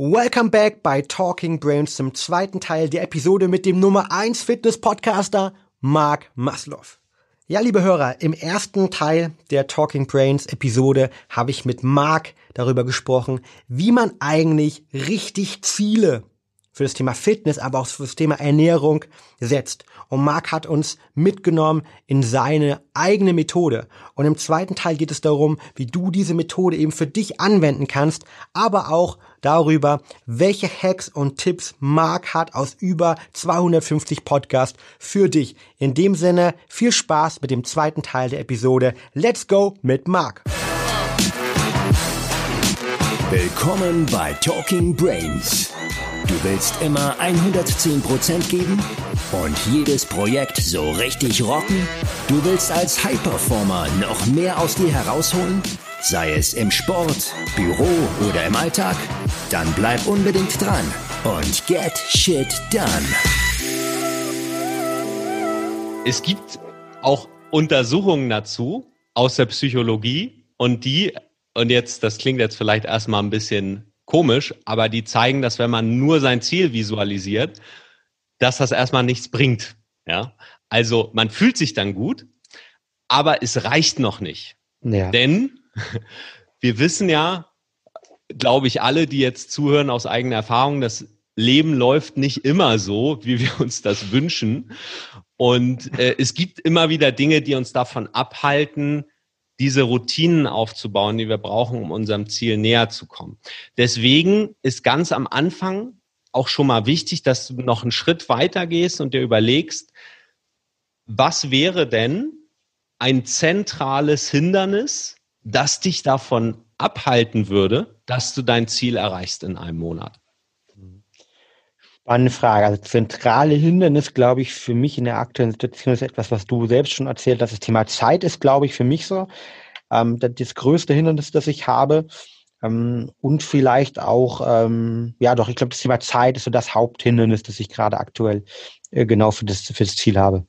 Welcome back bei Talking Brains zum zweiten Teil der Episode mit dem Nummer 1 Fitness Podcaster Mark Maslow. Ja, liebe Hörer, im ersten Teil der Talking Brains Episode habe ich mit Mark darüber gesprochen, wie man eigentlich richtig Ziele für das Thema Fitness, aber auch für das Thema Ernährung setzt. Und Marc hat uns mitgenommen in seine eigene Methode. Und im zweiten Teil geht es darum, wie du diese Methode eben für dich anwenden kannst, aber auch darüber, welche Hacks und Tipps Marc hat aus über 250 Podcasts für dich. In dem Sinne, viel Spaß mit dem zweiten Teil der Episode. Let's go mit Marc. Willkommen bei Talking Brains Du willst immer 110% geben und jedes Projekt so richtig rocken? Du willst als High-Performer noch mehr aus dir herausholen? Sei es im Sport, Büro oder im Alltag? Dann bleib unbedingt dran und get shit done. Es gibt auch Untersuchungen dazu aus der Psychologie und die, und jetzt, das klingt jetzt vielleicht erstmal ein bisschen komisch, aber die zeigen, dass wenn man nur sein Ziel visualisiert, dass das erstmal nichts bringt. Ja, also man fühlt sich dann gut, aber es reicht noch nicht. Ja. Denn wir wissen ja, glaube ich, alle, die jetzt zuhören aus eigener Erfahrung, das Leben läuft nicht immer so, wie wir uns das wünschen. Und äh, es gibt immer wieder Dinge, die uns davon abhalten, diese Routinen aufzubauen, die wir brauchen, um unserem Ziel näher zu kommen. Deswegen ist ganz am Anfang auch schon mal wichtig, dass du noch einen Schritt weiter gehst und dir überlegst, was wäre denn ein zentrales Hindernis, das dich davon abhalten würde, dass du dein Ziel erreichst in einem Monat? Spannende Frage. Also zentrale Hindernis, glaube ich, für mich in der aktuellen Situation ist etwas, was du selbst schon erzählt hast. Das Thema Zeit ist, glaube ich, für mich so ähm, das größte Hindernis, das ich habe. Ähm, und vielleicht auch, ähm, ja doch, ich glaube, das Thema Zeit ist so das Haupthindernis, das ich gerade aktuell äh, genau für das, für das Ziel habe.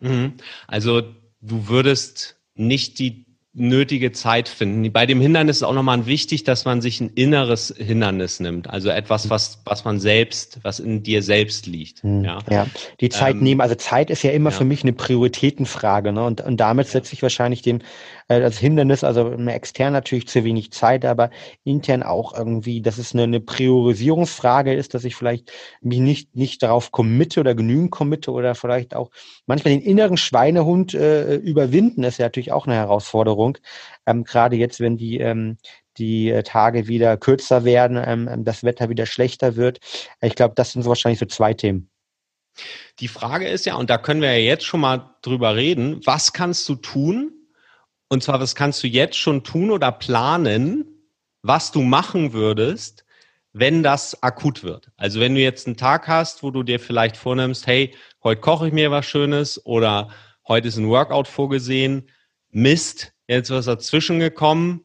Mhm. Also du würdest nicht die nötige Zeit finden. Bei dem Hindernis ist auch nochmal wichtig, dass man sich ein inneres Hindernis nimmt. Also etwas, was, was man selbst, was in dir selbst liegt. Hm, ja, ja. die Zeit ähm, nehmen. Also Zeit ist ja immer ja. für mich eine Prioritätenfrage. Ne? Und, und damit setze ich wahrscheinlich dem äh, als Hindernis, also extern natürlich zu wenig Zeit, aber intern auch irgendwie, dass es eine, eine Priorisierungsfrage ist, dass ich vielleicht mich nicht, nicht darauf committe oder genügend committe oder vielleicht auch manchmal den inneren Schweinehund äh, überwinden, ist ja natürlich auch eine Herausforderung. Ähm, Gerade jetzt, wenn die ähm, die äh, Tage wieder kürzer werden, ähm, ähm, das Wetter wieder schlechter wird. Ich glaube, das sind so wahrscheinlich so zwei Themen. Die Frage ist ja, und da können wir ja jetzt schon mal drüber reden, was kannst du tun, und zwar, was kannst du jetzt schon tun oder planen, was du machen würdest, wenn das akut wird. Also wenn du jetzt einen Tag hast, wo du dir vielleicht vornimmst, hey, heute koche ich mir was Schönes oder heute ist ein Workout vorgesehen, Mist, jetzt was dazwischen gekommen,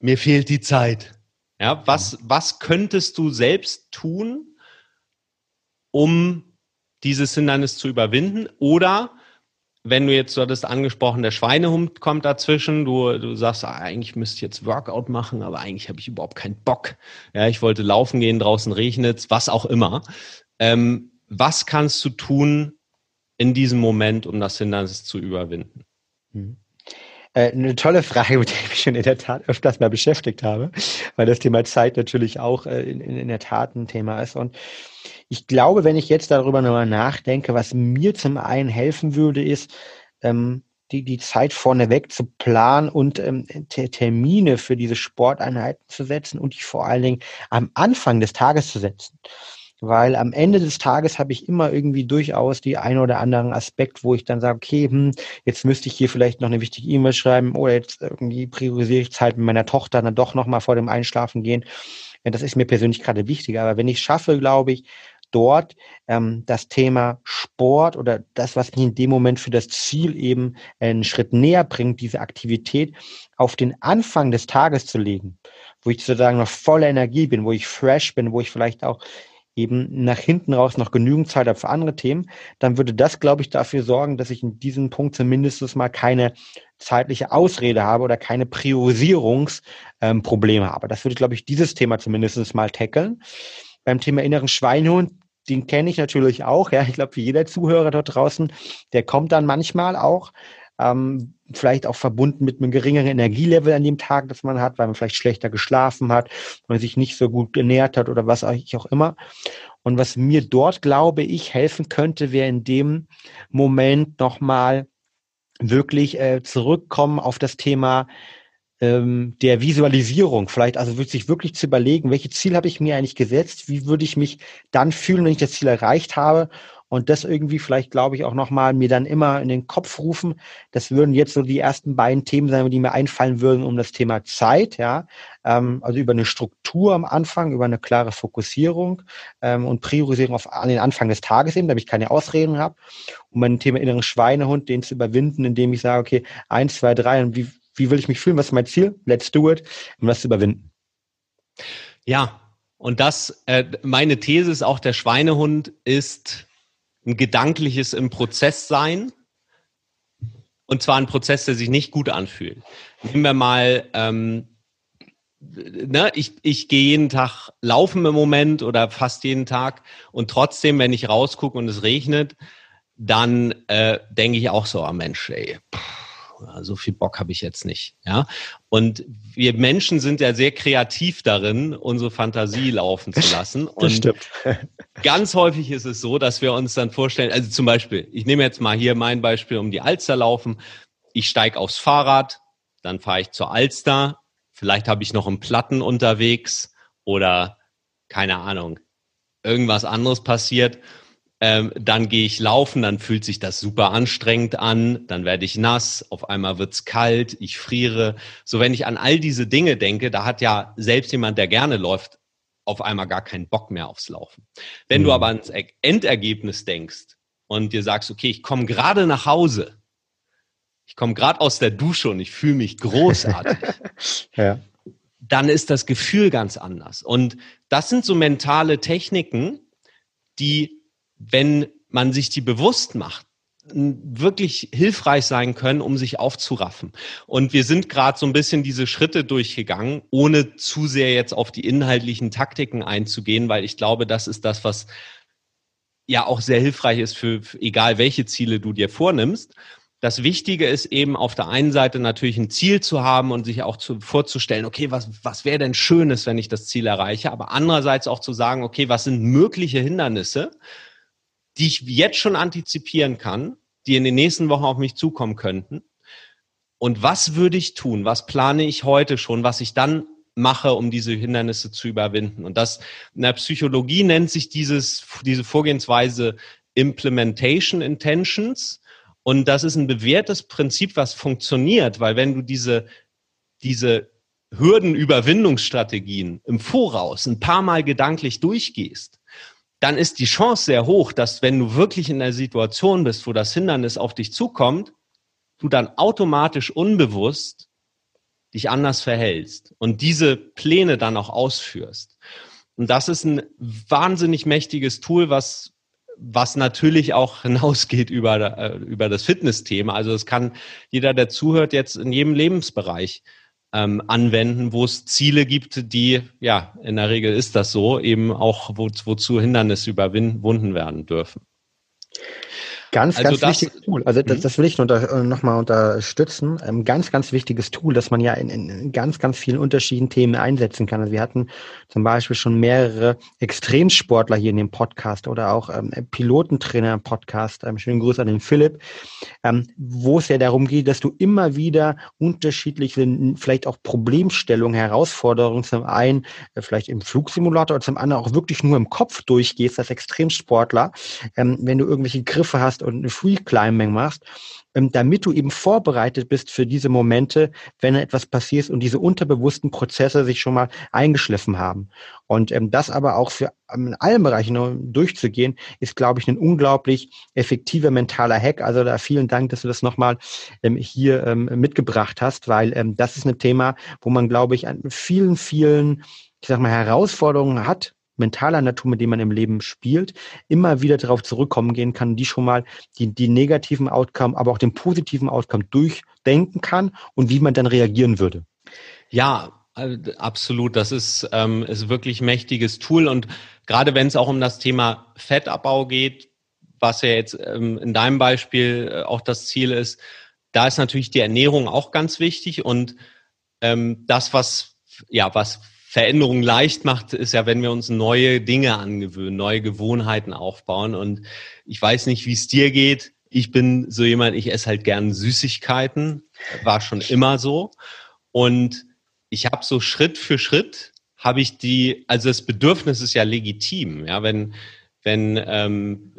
mir fehlt die Zeit. Ja, was, was könntest du selbst tun, um dieses Hindernis zu überwinden? Oder wenn du jetzt, du hattest angesprochen, der Schweinehund kommt dazwischen, du, du sagst, ah, eigentlich müsste ich jetzt Workout machen, aber eigentlich habe ich überhaupt keinen Bock. Ja, ich wollte laufen gehen, draußen regnet was auch immer. Ähm, was kannst du tun in diesem Moment, um das Hindernis zu überwinden? Mhm. Äh, eine tolle Frage, mit der ich mich schon in der Tat öfters mal beschäftigt habe, weil das Thema Zeit natürlich auch äh, in, in der Tat ein Thema ist. Und ich glaube, wenn ich jetzt darüber nochmal nachdenke, was mir zum einen helfen würde, ist, ähm, die, die Zeit vorneweg zu planen und ähm, Termine für diese Sporteinheiten zu setzen und die vor allen Dingen am Anfang des Tages zu setzen. Weil am Ende des Tages habe ich immer irgendwie durchaus die ein oder anderen Aspekt, wo ich dann sage, okay, hm, jetzt müsste ich hier vielleicht noch eine wichtige E-Mail schreiben oder jetzt irgendwie priorisiere ich Zeit mit meiner Tochter dann doch nochmal vor dem Einschlafen gehen. Das ist mir persönlich gerade wichtiger. Aber wenn ich schaffe, glaube ich, dort ähm, das Thema Sport oder das, was mich in dem Moment für das Ziel eben einen Schritt näher bringt, diese Aktivität auf den Anfang des Tages zu legen, wo ich sozusagen noch voller Energie bin, wo ich fresh bin, wo ich vielleicht auch eben nach hinten raus noch genügend Zeit habe für andere Themen, dann würde das, glaube ich, dafür sorgen, dass ich in diesem Punkt zumindest mal keine zeitliche Ausrede habe oder keine Priorisierungsprobleme ähm, habe. Das würde, glaube ich, dieses Thema zumindest mal tackeln. Beim Thema inneren Schweinehund, den kenne ich natürlich auch. Ja, ich glaube, wie jeder Zuhörer dort draußen, der kommt dann manchmal auch ähm, vielleicht auch verbunden mit einem geringeren Energielevel an dem Tag, das man hat, weil man vielleicht schlechter geschlafen hat, weil man sich nicht so gut genährt hat oder was auch immer. Und was mir dort, glaube ich, helfen könnte, wäre in dem Moment nochmal wirklich äh, zurückkommen auf das Thema ähm, der Visualisierung. Vielleicht also sich wirklich zu überlegen, welche Ziel habe ich mir eigentlich gesetzt, wie würde ich mich dann fühlen, wenn ich das Ziel erreicht habe und das irgendwie vielleicht, glaube ich, auch nochmal mir dann immer in den Kopf rufen. Das würden jetzt so die ersten beiden Themen sein, die mir einfallen würden um das Thema Zeit, ja. Ähm, also über eine Struktur am Anfang, über eine klare Fokussierung ähm, und Priorisierung auf, an den Anfang des Tages eben, damit ich keine Ausreden habe. Um mein Thema inneren Schweinehund, den zu überwinden, indem ich sage, okay, eins, zwei, drei, und wie, wie will ich mich fühlen? Was ist mein Ziel? Let's do it, um das zu überwinden. Ja, und das, äh, meine These ist auch, der Schweinehund ist ein gedankliches im Prozess sein. Und zwar ein Prozess, der sich nicht gut anfühlt. Nehmen wir mal, ähm, ne, ich, ich gehe jeden Tag laufen im Moment oder fast jeden Tag und trotzdem, wenn ich rausgucke und es regnet, dann äh, denke ich auch so, ah Mensch, ey, pff, so viel Bock habe ich jetzt nicht. Ja? Und wir Menschen sind ja sehr kreativ darin, unsere Fantasie laufen zu lassen. Und das stimmt. ganz häufig ist es so, dass wir uns dann vorstellen, also zum Beispiel, ich nehme jetzt mal hier mein Beispiel um die Alster laufen. Ich steige aufs Fahrrad, dann fahre ich zur Alster. Vielleicht habe ich noch einen Platten unterwegs oder keine Ahnung, irgendwas anderes passiert ähm, dann gehe ich laufen, dann fühlt sich das super anstrengend an, dann werde ich nass, auf einmal wird's kalt, ich friere. So, wenn ich an all diese Dinge denke, da hat ja selbst jemand, der gerne läuft, auf einmal gar keinen Bock mehr aufs Laufen. Wenn mhm. du aber ans Endergebnis denkst und dir sagst, okay, ich komme gerade nach Hause, ich komme gerade aus der Dusche und ich fühle mich großartig. ja. Dann ist das Gefühl ganz anders. Und das sind so mentale Techniken, die wenn man sich die bewusst macht, wirklich hilfreich sein können, um sich aufzuraffen. Und wir sind gerade so ein bisschen diese Schritte durchgegangen, ohne zu sehr jetzt auf die inhaltlichen Taktiken einzugehen, weil ich glaube, das ist das, was ja auch sehr hilfreich ist für, für egal welche Ziele du dir vornimmst. Das Wichtige ist eben auf der einen Seite natürlich ein Ziel zu haben und sich auch zu, vorzustellen, okay, was, was wäre denn Schönes, wenn ich das Ziel erreiche, aber andererseits auch zu sagen, okay, was sind mögliche Hindernisse, die ich jetzt schon antizipieren kann, die in den nächsten Wochen auf mich zukommen könnten. Und was würde ich tun? Was plane ich heute schon, was ich dann mache, um diese Hindernisse zu überwinden? Und das in der Psychologie nennt sich dieses, diese Vorgehensweise Implementation Intentions. Und das ist ein bewährtes Prinzip, was funktioniert, weil wenn du diese, diese Hürdenüberwindungsstrategien im Voraus ein paar Mal gedanklich durchgehst, dann ist die Chance sehr hoch, dass wenn du wirklich in der Situation bist, wo das Hindernis auf dich zukommt, du dann automatisch unbewusst dich anders verhältst und diese Pläne dann auch ausführst. Und das ist ein wahnsinnig mächtiges Tool, was was natürlich auch hinausgeht über, äh, über das Fitnessthema. Also es kann jeder, der zuhört, jetzt in jedem Lebensbereich ähm, anwenden, wo es Ziele gibt, die, ja, in der Regel ist das so, eben auch wo, wozu Hindernisse überwunden werden dürfen. Ganz, also ganz das, wichtiges Tool. Also das, mhm. das will ich noch, noch mal unterstützen. Ähm, ganz, ganz wichtiges Tool, das man ja in, in ganz, ganz vielen unterschiedlichen Themen einsetzen kann. Also wir hatten zum Beispiel schon mehrere Extremsportler hier in dem Podcast oder auch ähm, Pilotentrainer im Podcast. Ähm, schönen Gruß an den Philipp, ähm, wo es ja darum geht, dass du immer wieder unterschiedliche, vielleicht auch Problemstellungen, Herausforderungen zum einen äh, vielleicht im Flugsimulator oder zum anderen auch wirklich nur im Kopf durchgehst als Extremsportler. Ähm, wenn du irgendwelche Griffe hast und eine Free Climbing machst, ähm, damit du eben vorbereitet bist für diese Momente, wenn etwas passiert und diese unterbewussten Prozesse sich schon mal eingeschliffen haben. Und ähm, das aber auch für ähm, in allen Bereichen durchzugehen, ist, glaube ich, ein unglaublich effektiver mentaler Hack. Also da vielen Dank, dass du das nochmal ähm, hier ähm, mitgebracht hast, weil ähm, das ist ein Thema, wo man, glaube ich, an vielen, vielen, ich sag mal, Herausforderungen hat, mentaler Natur, mit dem man im Leben spielt, immer wieder darauf zurückkommen gehen kann, die schon mal die, die negativen Outcome, aber auch den positiven Outcome durchdenken kann und wie man dann reagieren würde. Ja, absolut. Das ist, ähm, ist wirklich mächtiges Tool. Und gerade wenn es auch um das Thema Fettabbau geht, was ja jetzt ähm, in deinem Beispiel äh, auch das Ziel ist, da ist natürlich die Ernährung auch ganz wichtig. Und ähm, das, was, ja, was Veränderung leicht macht, ist ja, wenn wir uns neue Dinge angewöhnen, neue Gewohnheiten aufbauen. Und ich weiß nicht, wie es dir geht. Ich bin so jemand, ich esse halt gern Süßigkeiten. War schon immer so. Und ich habe so Schritt für Schritt habe ich die, also das Bedürfnis ist ja legitim, ja, wenn wenn ähm,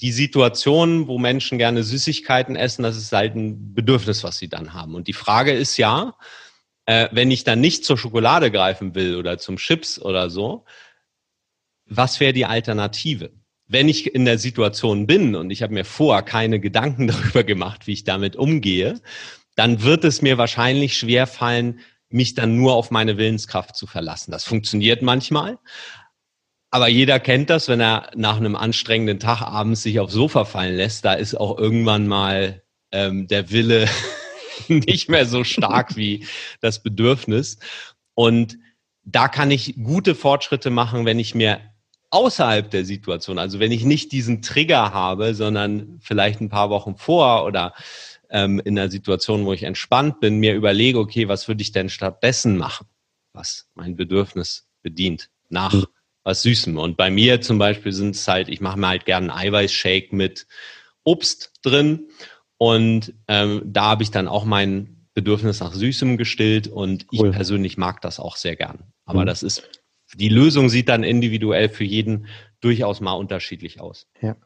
die Situation, wo Menschen gerne Süßigkeiten essen, das ist halt ein Bedürfnis, was sie dann haben. Und die Frage ist ja, äh, wenn ich dann nicht zur Schokolade greifen will oder zum Chips oder so, was wäre die Alternative? Wenn ich in der Situation bin und ich habe mir vorher keine Gedanken darüber gemacht, wie ich damit umgehe, dann wird es mir wahrscheinlich schwer fallen, mich dann nur auf meine Willenskraft zu verlassen. Das funktioniert manchmal. Aber jeder kennt das, wenn er nach einem anstrengenden Tag abends sich aufs Sofa fallen lässt, da ist auch irgendwann mal ähm, der Wille nicht mehr so stark wie das Bedürfnis. Und da kann ich gute Fortschritte machen, wenn ich mir außerhalb der Situation, also wenn ich nicht diesen Trigger habe, sondern vielleicht ein paar Wochen vor oder ähm, in einer Situation, wo ich entspannt bin, mir überlege, okay, was würde ich denn stattdessen machen, was mein Bedürfnis bedient, nach mhm. was Süßem. Und bei mir zum Beispiel sind es halt, ich mache mir halt gerne einen Eiweißshake mit Obst drin und ähm, da habe ich dann auch mein Bedürfnis nach Süßem gestillt und cool. ich persönlich mag das auch sehr gern. Aber mhm. das ist, die Lösung sieht dann individuell für jeden durchaus mal unterschiedlich aus. Ja.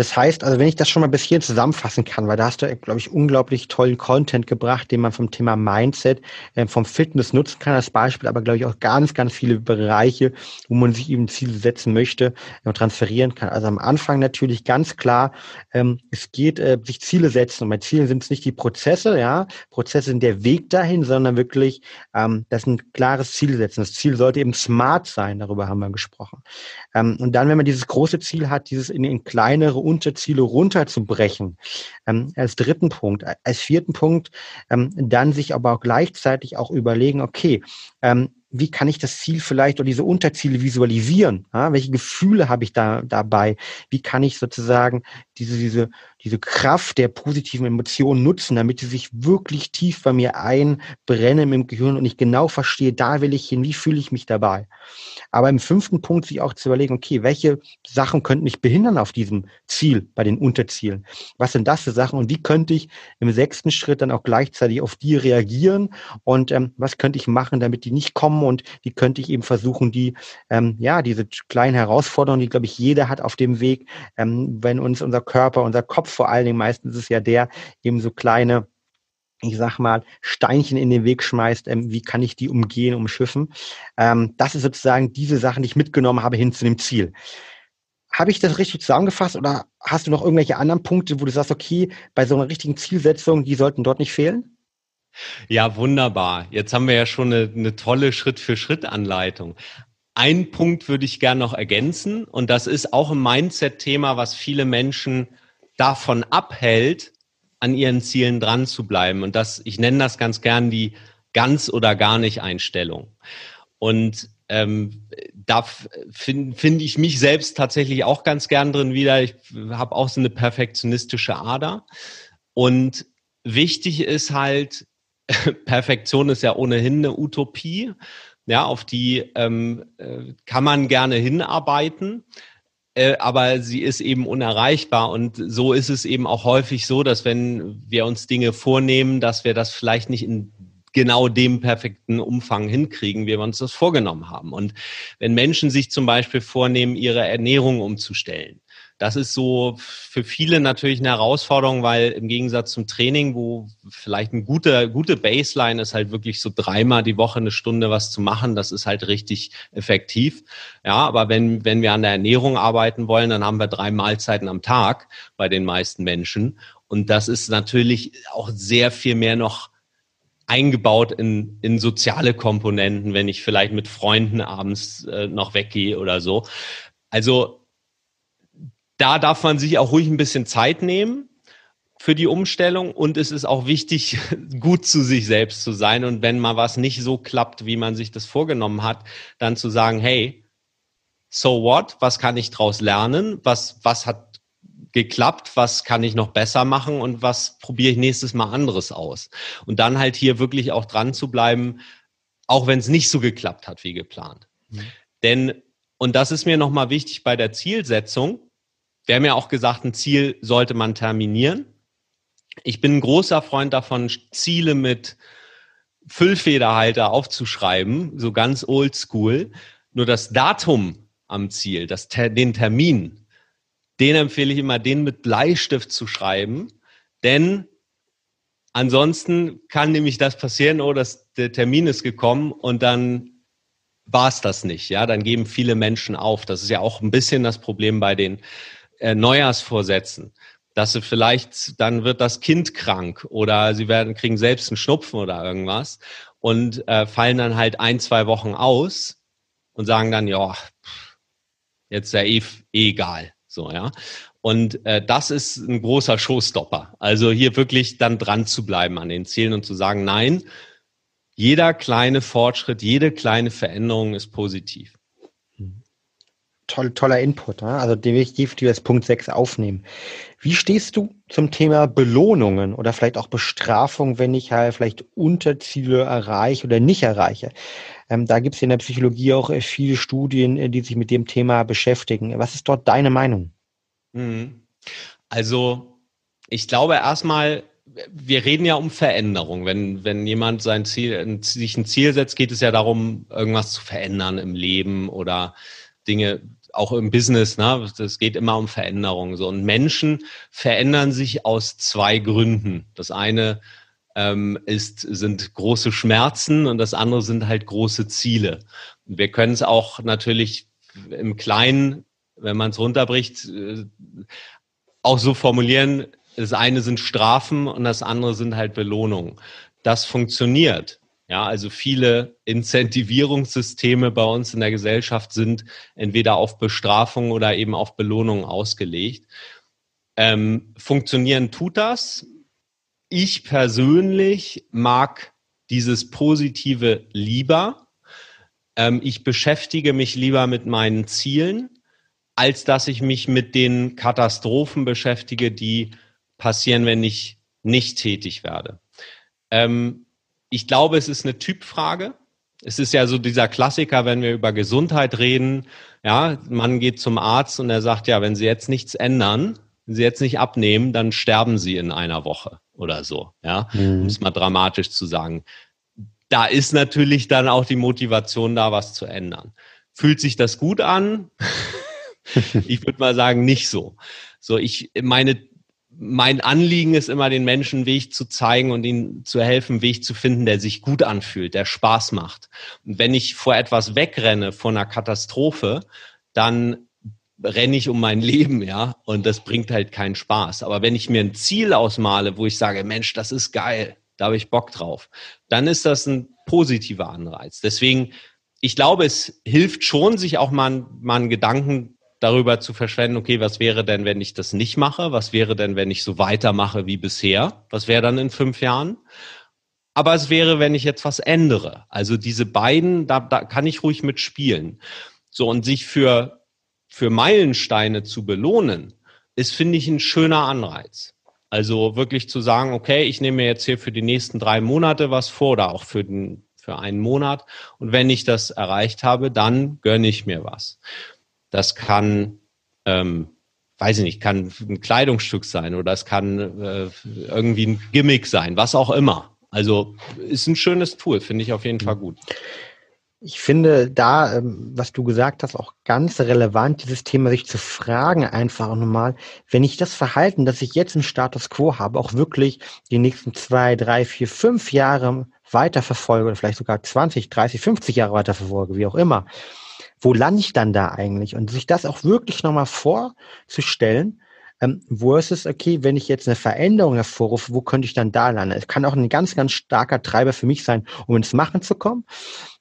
Das heißt, also wenn ich das schon mal bis hier zusammenfassen kann, weil da hast du, glaube ich, unglaublich tollen Content gebracht, den man vom Thema Mindset, äh, vom Fitness nutzen kann als Beispiel, aber glaube ich auch ganz, ganz viele Bereiche, wo man sich eben Ziele setzen möchte und transferieren kann. Also am Anfang natürlich ganz klar, ähm, es geht, äh, sich Ziele setzen. Und bei Zielen sind es nicht die Prozesse, ja, Prozesse sind der Weg dahin, sondern wirklich, ähm, das ein klares Ziel setzen. Das Ziel sollte eben smart sein, darüber haben wir gesprochen. Ähm, und dann, wenn man dieses große Ziel hat, dieses in, in kleinere Unterziele runterzubrechen. Ähm, als dritten Punkt. Als vierten Punkt, ähm, dann sich aber auch gleichzeitig auch überlegen, okay, ähm, wie kann ich das Ziel vielleicht oder diese Unterziele visualisieren? Ja, welche Gefühle habe ich da dabei? Wie kann ich sozusagen diese, diese, diese Kraft der positiven Emotionen nutzen, damit sie sich wirklich tief bei mir einbrennen im Gehirn und ich genau verstehe, da will ich hin, wie fühle ich mich dabei? Aber im fünften Punkt sich auch zu überlegen, okay, welche Sachen könnten mich behindern auf diesem Ziel, bei den Unterzielen? Was sind das für Sachen und wie könnte ich im sechsten Schritt dann auch gleichzeitig auf die reagieren und ähm, was könnte ich machen, damit die nicht kommen und wie könnte ich eben versuchen, die, ähm, ja, diese kleinen Herausforderungen, die, glaube ich, jeder hat auf dem Weg, ähm, wenn uns unser Körper, unser Kopf vor allen Dingen, meistens ist ja der, eben so kleine ich sag mal, Steinchen in den Weg schmeißt, ähm, wie kann ich die umgehen, umschiffen. Ähm, das ist sozusagen diese Sachen, die ich mitgenommen habe hin zu dem Ziel. Habe ich das richtig zusammengefasst oder hast du noch irgendwelche anderen Punkte, wo du sagst, okay, bei so einer richtigen Zielsetzung, die sollten dort nicht fehlen? Ja, wunderbar. Jetzt haben wir ja schon eine, eine tolle Schritt-für-Schritt-Anleitung. Ein Punkt würde ich gerne noch ergänzen und das ist auch ein Mindset-Thema, was viele Menschen davon abhält, an ihren Zielen dran zu bleiben. Und das, ich nenne das ganz gern die ganz oder gar nicht Einstellung. Und ähm, da finde find ich mich selbst tatsächlich auch ganz gern drin wieder. Ich habe auch so eine perfektionistische Ader. Und wichtig ist halt, Perfektion ist ja ohnehin eine Utopie. Ja, auf die ähm, äh, kann man gerne hinarbeiten. Äh, aber sie ist eben unerreichbar. Und so ist es eben auch häufig so, dass wenn wir uns Dinge vornehmen, dass wir das vielleicht nicht in genau dem perfekten Umfang hinkriegen, wie wir uns das vorgenommen haben. Und wenn Menschen sich zum Beispiel vornehmen, ihre Ernährung umzustellen, das ist so für viele natürlich eine Herausforderung, weil im Gegensatz zum Training, wo vielleicht eine gute, gute Baseline ist, halt wirklich so dreimal die Woche eine Stunde was zu machen, das ist halt richtig effektiv. Ja, aber wenn, wenn wir an der Ernährung arbeiten wollen, dann haben wir drei Mahlzeiten am Tag bei den meisten Menschen. Und das ist natürlich auch sehr viel mehr noch eingebaut in, in soziale Komponenten, wenn ich vielleicht mit Freunden abends äh, noch weggehe oder so. Also da darf man sich auch ruhig ein bisschen Zeit nehmen für die Umstellung und es ist auch wichtig, gut zu sich selbst zu sein und wenn mal was nicht so klappt, wie man sich das vorgenommen hat, dann zu sagen, hey, so what? Was kann ich daraus lernen? Was, was hat geklappt? Was kann ich noch besser machen? Und was probiere ich nächstes Mal anderes aus? Und dann halt hier wirklich auch dran zu bleiben, auch wenn es nicht so geklappt hat wie geplant. Mhm. Denn, und das ist mir nochmal wichtig bei der Zielsetzung, wir haben ja auch gesagt, ein Ziel sollte man terminieren. Ich bin ein großer Freund davon, Ziele mit Füllfederhalter aufzuschreiben, so ganz oldschool. Nur das Datum am Ziel, das, den Termin, den empfehle ich immer, den mit Bleistift zu schreiben, denn ansonsten kann nämlich das passieren, oh, das, der Termin ist gekommen und dann war es das nicht. Ja, dann geben viele Menschen auf. Das ist ja auch ein bisschen das Problem bei den äh, Neujahrsvorsätzen, dass sie vielleicht, dann wird das Kind krank oder sie werden, kriegen selbst einen Schnupfen oder irgendwas und äh, fallen dann halt ein, zwei Wochen aus und sagen dann, ja, jetzt ja eh, eh egal. So, ja. Und äh, das ist ein großer Showstopper. Also hier wirklich dann dran zu bleiben an den Zielen und zu sagen, nein, jeder kleine Fortschritt, jede kleine Veränderung ist positiv. Toll, toller Input. Ne? Also definitiv als Punkt 6 aufnehmen. Wie stehst du zum Thema Belohnungen oder vielleicht auch Bestrafung, wenn ich halt vielleicht Unterziele erreiche oder nicht erreiche? Ähm, da gibt es in der Psychologie auch äh, viele Studien, äh, die sich mit dem Thema beschäftigen. Was ist dort deine Meinung? Mhm. Also ich glaube erstmal, wir reden ja um Veränderung. Wenn, wenn jemand sein Ziel, sich ein Ziel setzt, geht es ja darum, irgendwas zu verändern im Leben oder Dinge, auch im Business, ne? Es geht immer um Veränderung. So. Und Menschen verändern sich aus zwei Gründen. Das eine ähm, ist, sind große Schmerzen und das andere sind halt große Ziele. Und wir können es auch natürlich im Kleinen, wenn man es runterbricht, äh, auch so formulieren, das eine sind Strafen und das andere sind halt Belohnungen. Das funktioniert. Ja, also viele Incentivierungssysteme bei uns in der Gesellschaft sind entweder auf Bestrafung oder eben auf Belohnung ausgelegt. Ähm, funktionieren tut das ich persönlich mag dieses Positive lieber. Ähm, ich beschäftige mich lieber mit meinen Zielen, als dass ich mich mit den Katastrophen beschäftige, die passieren, wenn ich nicht tätig werde. Ähm, ich glaube, es ist eine Typfrage. Es ist ja so dieser Klassiker, wenn wir über Gesundheit reden. Ja, man geht zum Arzt und er sagt, ja, wenn Sie jetzt nichts ändern, wenn Sie jetzt nicht abnehmen, dann sterben Sie in einer Woche oder so, ja, mhm. um es mal dramatisch zu sagen. Da ist natürlich dann auch die Motivation da, was zu ändern. Fühlt sich das gut an? ich würde mal sagen, nicht so. So, ich meine, mein Anliegen ist immer, den Menschen einen Weg zu zeigen und ihnen zu helfen, einen Weg zu finden, der sich gut anfühlt, der Spaß macht. Und wenn ich vor etwas wegrenne, vor einer Katastrophe, dann renne ich um mein Leben, ja, und das bringt halt keinen Spaß. Aber wenn ich mir ein Ziel ausmale, wo ich sage, Mensch, das ist geil, da habe ich Bock drauf, dann ist das ein positiver Anreiz. Deswegen, ich glaube, es hilft schon, sich auch mal, mal einen Gedanken darüber zu verschwenden, okay, was wäre denn, wenn ich das nicht mache? Was wäre denn, wenn ich so weitermache wie bisher? Was wäre dann in fünf Jahren? Aber es wäre, wenn ich jetzt was ändere. Also diese beiden, da, da kann ich ruhig mitspielen. So, und sich für für Meilensteine zu belohnen, ist, finde ich, ein schöner Anreiz. Also wirklich zu sagen, okay, ich nehme mir jetzt hier für die nächsten drei Monate was vor oder auch für, den, für einen Monat. Und wenn ich das erreicht habe, dann gönne ich mir was. Das kann, ähm, weiß ich nicht, kann ein Kleidungsstück sein oder es kann äh, irgendwie ein Gimmick sein, was auch immer. Also ist ein schönes Tool, finde ich auf jeden Fall gut. Ich finde da, ähm, was du gesagt hast, auch ganz relevant, dieses Thema sich zu fragen einfach nochmal, wenn ich das Verhalten, das ich jetzt im Status quo habe, auch wirklich die nächsten zwei, drei, vier, fünf Jahre weiterverfolge oder vielleicht sogar 20, 30, 50 Jahre weiterverfolge, wie auch immer, wo lande ich dann da eigentlich? Und sich das auch wirklich nochmal vorzustellen, ähm, versus, okay, wenn ich jetzt eine Veränderung hervorrufe, wo könnte ich dann da landen? Es kann auch ein ganz, ganz starker Treiber für mich sein, um ins Machen zu kommen.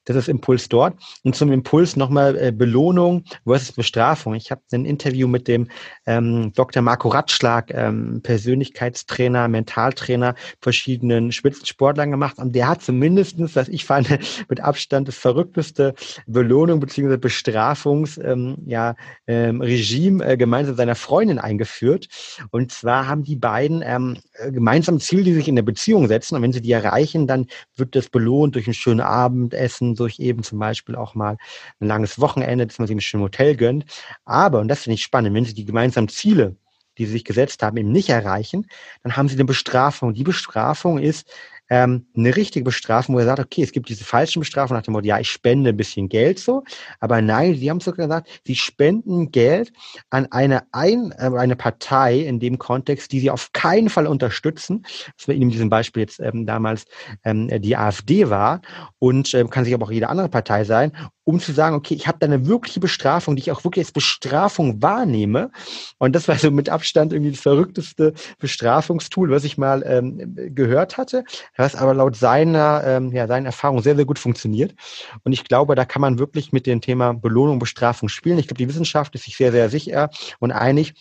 Das ist Impuls dort. Und zum Impuls nochmal äh, Belohnung versus Bestrafung. Ich habe ein Interview mit dem ähm, Dr. Marco Ratschlag, ähm, Persönlichkeitstrainer, Mentaltrainer, verschiedenen Spitzensportlern gemacht. Und der hat zumindestens, was ich fand, mit Abstand das verrückteste Belohnung bzw. Bestrafungsregime ähm, ja, ähm, äh, gemeinsam seiner Freundin eingeführt. Und zwar haben die beiden ähm, gemeinsam Ziel, die sich in der Beziehung setzen. Und wenn sie die erreichen, dann wird das belohnt durch ein schönes Abendessen, durch eben zum Beispiel auch mal ein langes Wochenende, dass man sich ein schönes Hotel gönnt. Aber, und das finde ich spannend, wenn sie die gemeinsamen Ziele, die sie sich gesetzt haben, eben nicht erreichen, dann haben sie eine Bestrafung. Die Bestrafung ist, ähm, eine richtige Bestrafung, wo er sagt, okay, es gibt diese falschen Bestrafungen nach dem Motto, ja, ich spende ein bisschen Geld so, aber nein, sie haben sogar gesagt, sie spenden Geld an eine, ein, äh, eine Partei in dem Kontext, die sie auf keinen Fall unterstützen. Das war in diesem Beispiel jetzt ähm, damals ähm, die AfD war und ähm, kann sich aber auch jede andere Partei sein um zu sagen, okay, ich habe da eine wirkliche Bestrafung, die ich auch wirklich als Bestrafung wahrnehme. Und das war so mit Abstand irgendwie das verrückteste Bestrafungstool, was ich mal ähm, gehört hatte, was aber laut seiner, ähm, ja, seiner Erfahrung sehr, sehr gut funktioniert. Und ich glaube, da kann man wirklich mit dem Thema Belohnung, Bestrafung spielen. Ich glaube, die Wissenschaft ist sich sehr, sehr sicher und einig,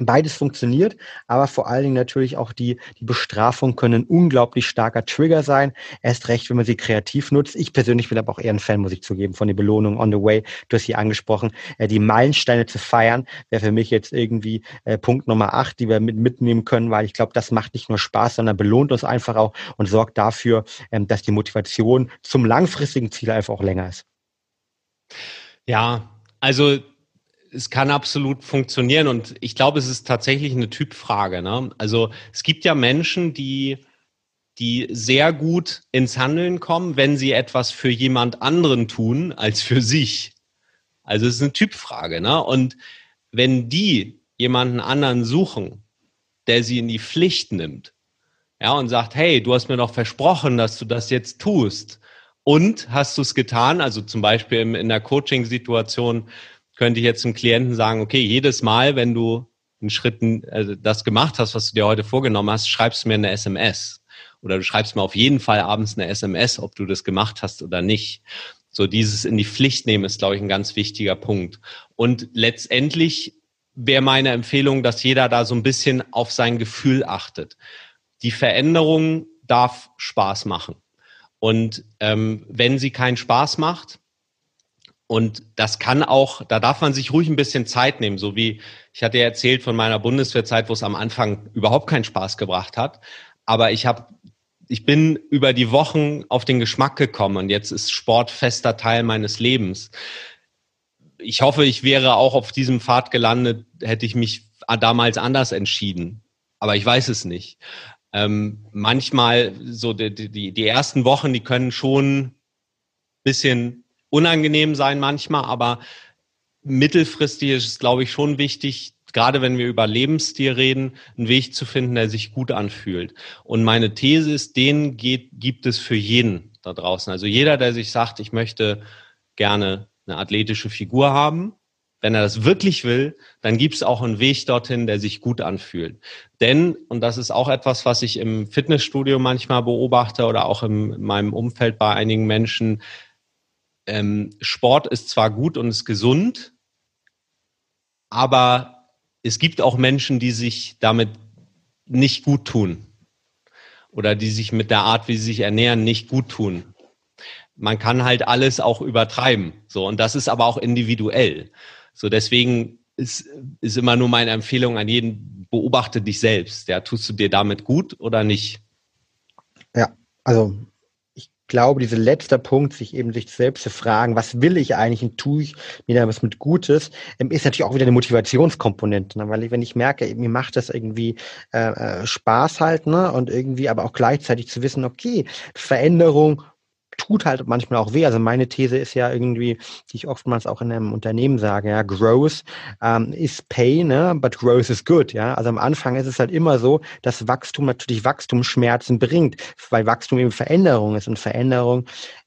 Beides funktioniert, aber vor allen Dingen natürlich auch die, die Bestrafung können unglaublich starker Trigger sein. Erst recht, wenn man sie kreativ nutzt. Ich persönlich bin aber auch eher ein Fan, muss ich zugeben, von der Belohnung on the way. Du hast hier angesprochen, äh, die Meilensteine zu feiern, wäre für mich jetzt irgendwie äh, Punkt Nummer acht, die wir mit, mitnehmen können, weil ich glaube, das macht nicht nur Spaß, sondern belohnt uns einfach auch und sorgt dafür, ähm, dass die Motivation zum langfristigen Ziel einfach auch länger ist. Ja, also es kann absolut funktionieren und ich glaube, es ist tatsächlich eine Typfrage. Ne? Also es gibt ja Menschen, die die sehr gut ins Handeln kommen, wenn sie etwas für jemand anderen tun als für sich. Also es ist eine Typfrage. Ne? Und wenn die jemanden anderen suchen, der sie in die Pflicht nimmt, ja, und sagt, hey, du hast mir doch versprochen, dass du das jetzt tust. Und hast du es getan? Also zum Beispiel in der Coaching-Situation, könnte ich jetzt dem Klienten sagen, okay, jedes Mal, wenn du einen Schritt, also das gemacht hast, was du dir heute vorgenommen hast, schreibst du mir eine SMS. Oder du schreibst mir auf jeden Fall abends eine SMS, ob du das gemacht hast oder nicht. So dieses in die Pflicht nehmen ist, glaube ich, ein ganz wichtiger Punkt. Und letztendlich wäre meine Empfehlung, dass jeder da so ein bisschen auf sein Gefühl achtet. Die Veränderung darf Spaß machen. Und ähm, wenn sie keinen Spaß macht, und das kann auch, da darf man sich ruhig ein bisschen Zeit nehmen, so wie ich hatte ja erzählt von meiner Bundeswehrzeit, wo es am Anfang überhaupt keinen Spaß gebracht hat. Aber ich habe, ich bin über die Wochen auf den Geschmack gekommen und jetzt ist Sport fester Teil meines Lebens. Ich hoffe, ich wäre auch auf diesem Pfad gelandet, hätte ich mich damals anders entschieden. Aber ich weiß es nicht. Ähm, manchmal so die, die, die ersten Wochen, die können schon bisschen unangenehm sein manchmal, aber mittelfristig ist es, glaube ich, schon wichtig, gerade wenn wir über Lebensstil reden, einen Weg zu finden, der sich gut anfühlt. Und meine These ist, den geht, gibt es für jeden da draußen. Also jeder, der sich sagt, ich möchte gerne eine athletische Figur haben, wenn er das wirklich will, dann gibt es auch einen Weg dorthin, der sich gut anfühlt. Denn, und das ist auch etwas, was ich im Fitnessstudio manchmal beobachte oder auch in meinem Umfeld bei einigen Menschen, ähm, Sport ist zwar gut und ist gesund, aber es gibt auch Menschen, die sich damit nicht gut tun oder die sich mit der Art, wie sie sich ernähren, nicht gut tun. Man kann halt alles auch übertreiben. So, und das ist aber auch individuell. So, deswegen ist, ist immer nur meine Empfehlung an jeden, beobachte dich selbst. Ja, tust du dir damit gut oder nicht? Ja, also glaube, dieser letzte Punkt, sich eben sich selbst zu fragen, was will ich eigentlich und tue ich mir da was mit Gutes, ähm, ist natürlich auch wieder eine Motivationskomponente, ne? weil ich, wenn ich merke, mir macht das irgendwie äh, äh, Spaß halt, ne, und irgendwie aber auch gleichzeitig zu wissen, okay, Veränderung tut halt manchmal auch weh. Also meine These ist ja irgendwie, die ich oftmals auch in einem Unternehmen sage, ja, Growth ähm, is pain, ne? but Growth is good. Ja, also am Anfang ist es halt immer so, dass Wachstum natürlich Wachstumsschmerzen bringt, weil Wachstum eben Veränderung ist und Veränderung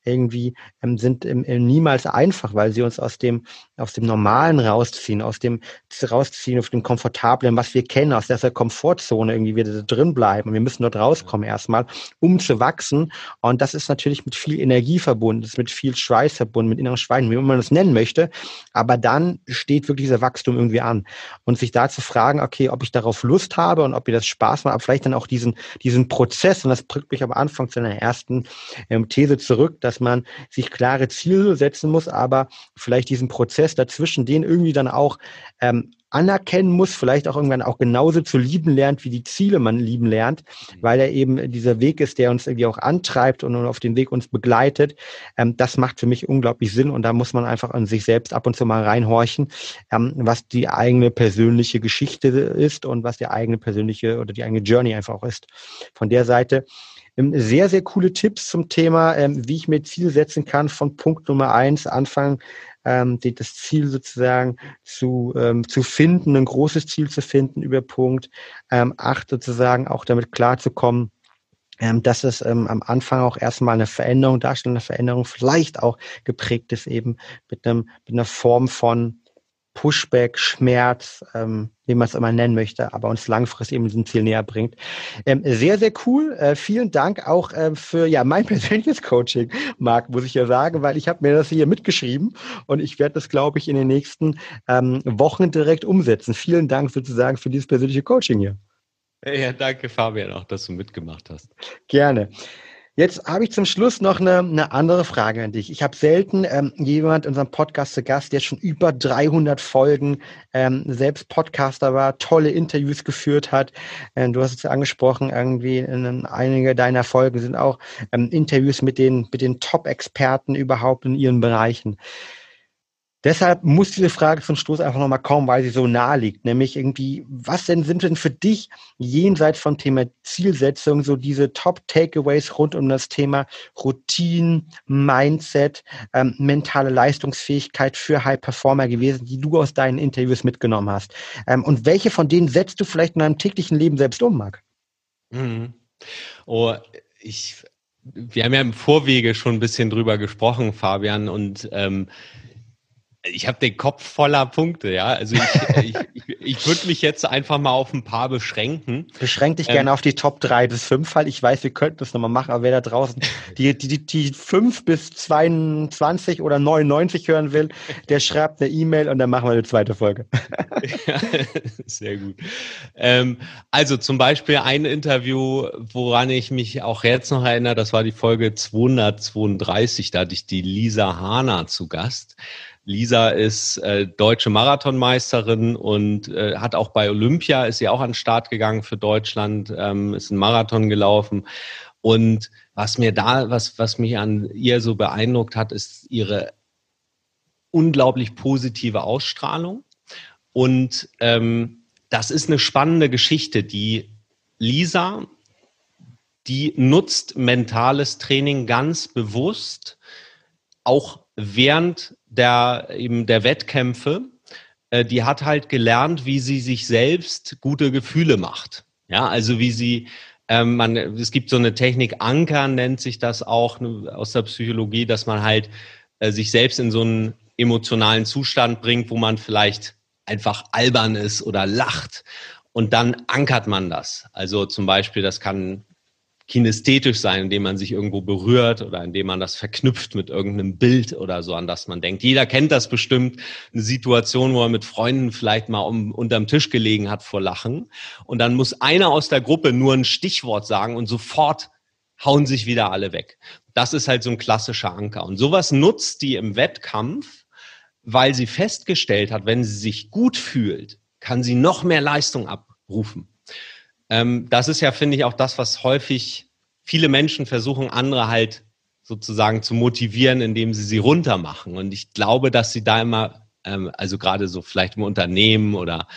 irgendwie ähm, sind ähm, äh, niemals einfach, weil sie uns aus dem, aus dem Normalen rausziehen, aus dem rausziehen, auf dem Komfortablen, was wir kennen, aus dieser Komfortzone irgendwie wieder drin bleiben. Und wir müssen dort rauskommen erstmal, um zu wachsen. Und das ist natürlich mit viel Energie verbunden, das ist mit viel Schweiß verbunden, mit inneren Schweinen, wie man das nennen möchte. Aber dann steht wirklich dieser Wachstum irgendwie an. Und sich da zu fragen, okay, ob ich darauf Lust habe und ob mir das Spaß macht, aber vielleicht dann auch diesen, diesen Prozess, und das bringt mich am Anfang zu einer ersten ähm, These zurück, dass man sich klare Ziele setzen muss, aber vielleicht diesen Prozess dazwischen, den irgendwie dann auch ähm, anerkennen muss, vielleicht auch irgendwann auch genauso zu lieben lernt, wie die Ziele man lieben lernt, mhm. weil er eben dieser Weg ist, der uns irgendwie auch antreibt und auf den Weg uns begleitet. Ähm, das macht für mich unglaublich Sinn und da muss man einfach an sich selbst ab und zu mal reinhorchen, ähm, was die eigene persönliche Geschichte ist und was die eigene persönliche oder die eigene Journey einfach auch ist. Von der Seite sehr, sehr coole Tipps zum Thema, ähm, wie ich mir Ziel setzen kann von Punkt Nummer eins, Anfang ähm, das Ziel sozusagen zu, ähm, zu finden, ein großes Ziel zu finden über Punkt ähm, 8 sozusagen auch damit klarzukommen, ähm, dass es ähm, am Anfang auch erstmal eine Veränderung darstellt, eine Veränderung vielleicht auch geprägt ist eben mit einem mit einer Form von Pushback, Schmerz, ähm, wie man es immer nennen möchte, aber uns langfristig eben diesem Ziel näher bringt. Ähm, sehr, sehr cool. Äh, vielen Dank auch äh, für ja mein persönliches Coaching, Marc, muss ich ja sagen, weil ich habe mir das hier mitgeschrieben und ich werde das, glaube ich, in den nächsten ähm, Wochen direkt umsetzen. Vielen Dank sozusagen für dieses persönliche Coaching hier. Ja, danke Fabian auch, dass du mitgemacht hast. Gerne. Jetzt habe ich zum Schluss noch eine, eine andere Frage an dich. Ich habe selten ähm, jemand in unserem Podcast zu Gast, der schon über 300 Folgen ähm, selbst Podcaster war, tolle Interviews geführt hat. Ähm, du hast es ja angesprochen, irgendwie in einige deiner Folgen sind auch ähm, Interviews mit den, mit den Top-Experten überhaupt in ihren Bereichen. Deshalb muss diese Frage zum Stoß einfach nochmal kommen, weil sie so nahe liegt. Nämlich irgendwie, was denn sind denn für dich jenseits vom Thema Zielsetzung so diese Top-Takeaways rund um das Thema Routine, Mindset, ähm, mentale Leistungsfähigkeit für High-Performer gewesen, die du aus deinen Interviews mitgenommen hast? Ähm, und welche von denen setzt du vielleicht in deinem täglichen Leben selbst um, Marc? Mhm. Oh, ich, wir haben ja im Vorwege schon ein bisschen drüber gesprochen, Fabian, und ähm, ich habe den Kopf voller Punkte, ja. Also ich, ich, ich, ich würde mich jetzt einfach mal auf ein paar beschränken. Beschränk dich ähm, gerne auf die Top 3 bis 5, weil ich weiß, wir könnten das nochmal machen, aber wer da draußen die, die, die, die 5 bis 22 oder 99 hören will, der schreibt eine E-Mail und dann machen wir eine zweite Folge. ja, sehr gut. Ähm, also zum Beispiel ein Interview, woran ich mich auch jetzt noch erinnere, das war die Folge 232, da hatte ich die Lisa Hahner zu Gast. Lisa ist äh, deutsche Marathonmeisterin und äh, hat auch bei Olympia, ist sie auch an den Start gegangen für Deutschland, ähm, ist ein Marathon gelaufen. Und was mir da, was, was mich an ihr so beeindruckt hat, ist ihre unglaublich positive Ausstrahlung. Und ähm, das ist eine spannende Geschichte. Die Lisa, die nutzt mentales Training ganz bewusst, auch während der eben der Wettkämpfe, äh, die hat halt gelernt, wie sie sich selbst gute Gefühle macht. Ja, also wie sie ähm, man, es gibt so eine Technik, Anker nennt sich das auch ne, aus der Psychologie, dass man halt äh, sich selbst in so einen emotionalen Zustand bringt, wo man vielleicht einfach albern ist oder lacht. Und dann ankert man das. Also zum Beispiel, das kann kinästhetisch sein, indem man sich irgendwo berührt oder indem man das verknüpft mit irgendeinem Bild oder so, an das man denkt. Jeder kennt das bestimmt, eine Situation, wo er mit Freunden vielleicht mal um, unterm Tisch gelegen hat vor Lachen. Und dann muss einer aus der Gruppe nur ein Stichwort sagen und sofort hauen sich wieder alle weg. Das ist halt so ein klassischer Anker. Und sowas nutzt die im Wettkampf, weil sie festgestellt hat, wenn sie sich gut fühlt, kann sie noch mehr Leistung abrufen. Ähm, das ist ja, finde ich, auch das, was häufig viele Menschen versuchen, andere halt sozusagen zu motivieren, indem sie sie runtermachen. Und ich glaube, dass sie da immer, ähm, also gerade so vielleicht im Unternehmen oder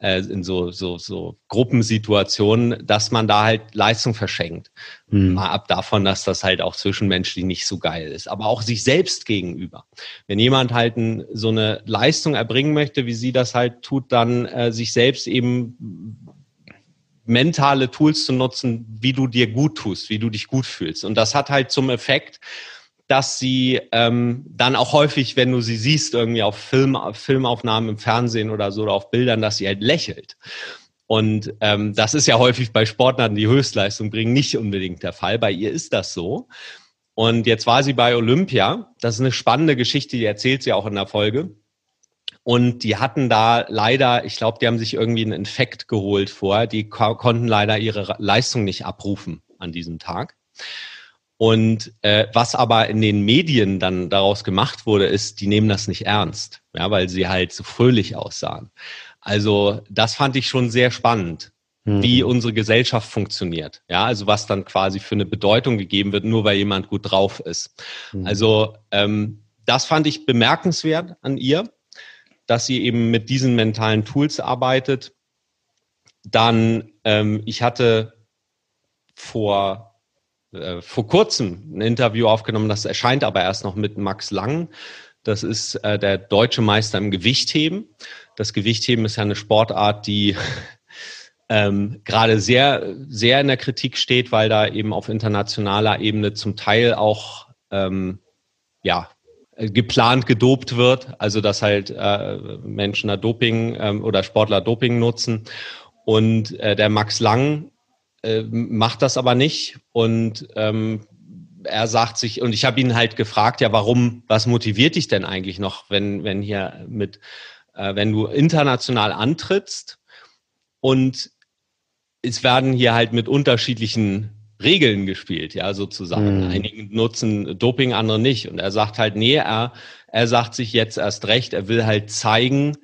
äh, in so, so, so Gruppensituationen, dass man da halt Leistung verschenkt. Mhm. Mal ab davon, dass das halt auch zwischenmenschlich nicht so geil ist, aber auch sich selbst gegenüber. Wenn jemand halt ein, so eine Leistung erbringen möchte, wie sie das halt tut, dann äh, sich selbst eben mentale Tools zu nutzen, wie du dir gut tust, wie du dich gut fühlst. Und das hat halt zum Effekt, dass sie ähm, dann auch häufig, wenn du sie siehst, irgendwie auf Film, Filmaufnahmen im Fernsehen oder so oder auf Bildern, dass sie halt lächelt. Und ähm, das ist ja häufig bei Sportlern, die Höchstleistung bringen, nicht unbedingt der Fall. Bei ihr ist das so. Und jetzt war sie bei Olympia. Das ist eine spannende Geschichte, die erzählt sie auch in der Folge. Und die hatten da leider, ich glaube, die haben sich irgendwie einen Infekt geholt vor. Die konnten leider ihre Leistung nicht abrufen an diesem Tag. Und äh, was aber in den Medien dann daraus gemacht wurde, ist, die nehmen das nicht ernst, ja, weil sie halt so fröhlich aussahen. Also das fand ich schon sehr spannend, mhm. wie unsere Gesellschaft funktioniert. Ja, also was dann quasi für eine Bedeutung gegeben wird, nur weil jemand gut drauf ist. Mhm. Also ähm, das fand ich bemerkenswert an ihr dass sie eben mit diesen mentalen Tools arbeitet. Dann, ähm, ich hatte vor, äh, vor kurzem ein Interview aufgenommen, das erscheint aber erst noch mit Max Lang. Das ist äh, der deutsche Meister im Gewichtheben. Das Gewichtheben ist ja eine Sportart, die ähm, gerade sehr, sehr in der Kritik steht, weil da eben auf internationaler Ebene zum Teil auch ähm, ja, geplant gedopt wird, also dass halt äh, Menschen da Doping ähm, oder Sportler Doping nutzen. Und äh, der Max Lang äh, macht das aber nicht und ähm, er sagt sich, und ich habe ihn halt gefragt, ja, warum, was motiviert dich denn eigentlich noch, wenn, wenn hier mit, äh, wenn du international antrittst und es werden hier halt mit unterschiedlichen Regeln gespielt, ja, sozusagen. Mhm. Einige nutzen Doping, andere nicht. Und er sagt halt, nee, er, er sagt sich jetzt erst recht, er will halt zeigen,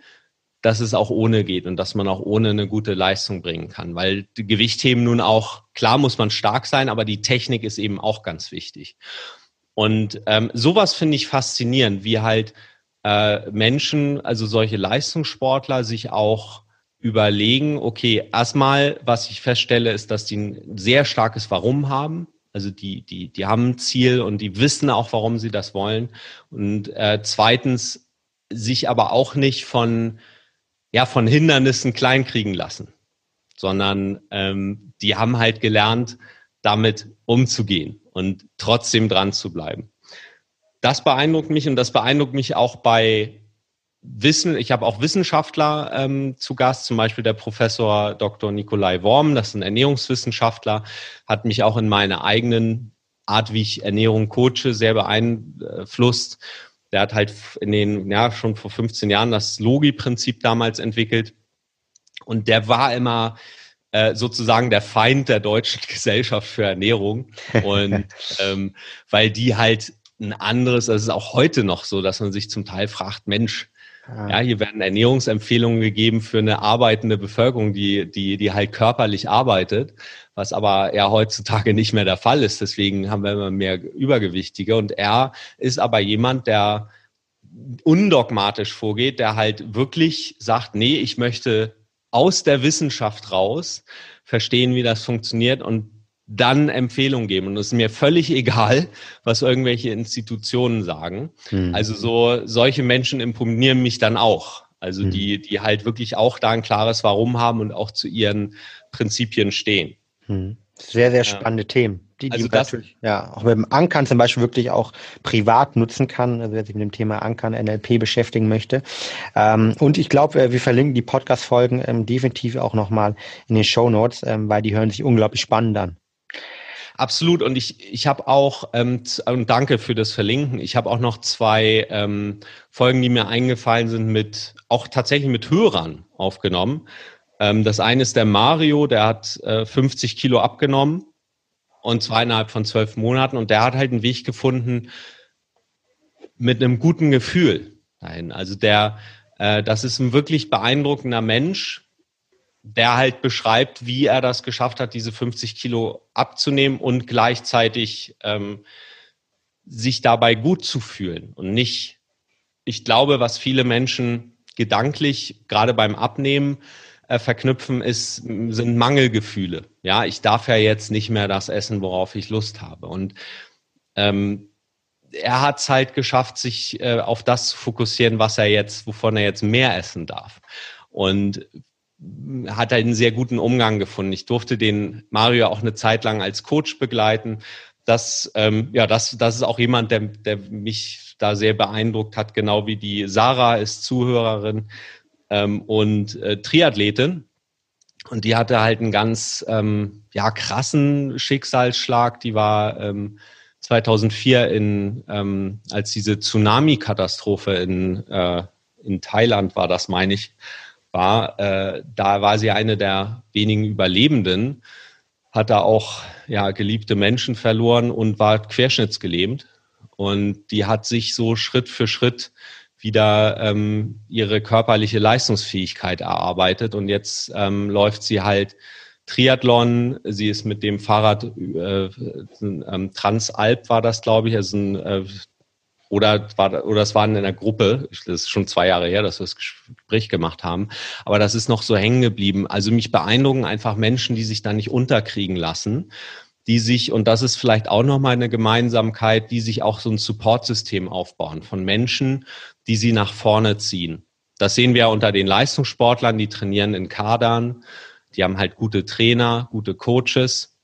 dass es auch ohne geht und dass man auch ohne eine gute Leistung bringen kann. Weil Gewichtheben nun auch, klar muss man stark sein, aber die Technik ist eben auch ganz wichtig. Und ähm, sowas finde ich faszinierend, wie halt äh, Menschen, also solche Leistungssportler, sich auch überlegen, okay, erstmal, was ich feststelle, ist, dass die ein sehr starkes Warum haben. Also die, die, die haben ein Ziel und die wissen auch, warum sie das wollen. Und äh, zweitens, sich aber auch nicht von, ja, von Hindernissen kleinkriegen lassen, sondern ähm, die haben halt gelernt, damit umzugehen und trotzdem dran zu bleiben. Das beeindruckt mich und das beeindruckt mich auch bei Wissen, ich habe auch Wissenschaftler ähm, zu Gast, zum Beispiel der Professor Dr. Nikolai Worm, das ist ein Ernährungswissenschaftler, hat mich auch in meiner eigenen Art, wie ich Ernährung coache, sehr beeinflusst. Der hat halt in den, ja, schon vor 15 Jahren das Logi-Prinzip damals entwickelt. Und der war immer äh, sozusagen der Feind der deutschen Gesellschaft für Ernährung. Und ähm, weil die halt ein anderes, das ist auch heute noch so, dass man sich zum Teil fragt, Mensch, Ja, hier werden Ernährungsempfehlungen gegeben für eine arbeitende Bevölkerung, die, die, die halt körperlich arbeitet, was aber ja heutzutage nicht mehr der Fall ist. Deswegen haben wir immer mehr Übergewichtige. Und er ist aber jemand, der undogmatisch vorgeht, der halt wirklich sagt, nee, ich möchte aus der Wissenschaft raus verstehen, wie das funktioniert und dann Empfehlungen geben. Und es ist mir völlig egal, was irgendwelche Institutionen sagen. Hm. Also so, solche Menschen imponieren mich dann auch. Also hm. die, die halt wirklich auch da ein klares Warum haben und auch zu ihren Prinzipien stehen. Hm. Sehr, sehr spannende ja. Themen. Die, die also das, natürlich, ja, auch mit dem Ankern zum Beispiel wirklich auch privat nutzen kann, also wer sich mit dem Thema Ankern NLP beschäftigen möchte. Ähm, und ich glaube, äh, wir verlinken die Podcast-Folgen ähm, definitiv auch nochmal in den Show Notes, ähm, weil die hören sich unglaublich spannend an. Absolut. Und ich, ich habe auch, ähm, und danke für das Verlinken, ich habe auch noch zwei ähm, Folgen, die mir eingefallen sind, mit auch tatsächlich mit Hörern aufgenommen. Ähm, das eine ist der Mario, der hat äh, 50 Kilo abgenommen und zwar innerhalb von zwölf Monaten und der hat halt einen Weg gefunden mit einem guten Gefühl dahin. Also der, äh, das ist ein wirklich beeindruckender Mensch, der halt beschreibt, wie er das geschafft hat, diese 50 Kilo abzunehmen und gleichzeitig ähm, sich dabei gut zu fühlen und nicht, ich glaube, was viele Menschen gedanklich gerade beim Abnehmen äh, verknüpfen, ist, sind Mangelgefühle. Ja, ich darf ja jetzt nicht mehr das essen, worauf ich Lust habe. Und ähm, er hat es halt geschafft, sich äh, auf das zu fokussieren, was er jetzt, wovon er jetzt mehr essen darf. Und hat er einen sehr guten Umgang gefunden. Ich durfte den Mario auch eine Zeit lang als Coach begleiten, das, ähm, ja, das, das ist auch jemand, der, der mich da sehr beeindruckt hat, genau wie die Sarah ist Zuhörerin ähm, und äh, Triathletin. Und die hatte halt einen ganz ähm, ja, krassen Schicksalsschlag. Die war ähm, 2004 in, ähm, als diese Tsunami-Katastrophe in, äh, in Thailand war, das meine ich, war, äh, da war sie eine der wenigen Überlebenden, hat da auch ja, geliebte Menschen verloren und war querschnittsgelähmt. Und die hat sich so Schritt für Schritt wieder ähm, ihre körperliche Leistungsfähigkeit erarbeitet. Und jetzt ähm, läuft sie halt Triathlon. Sie ist mit dem Fahrrad äh, ähm, Transalp war das, glaube ich, also ein, äh, oder war oder es waren in einer Gruppe. Das ist schon zwei Jahre her, dass wir das Gespräch gemacht haben. Aber das ist noch so hängen geblieben. Also mich beeindrucken einfach Menschen, die sich da nicht unterkriegen lassen die sich, und das ist vielleicht auch nochmal eine Gemeinsamkeit, die sich auch so ein Supportsystem aufbauen von Menschen, die sie nach vorne ziehen. Das sehen wir unter den Leistungssportlern, die trainieren in Kadern, die haben halt gute Trainer, gute Coaches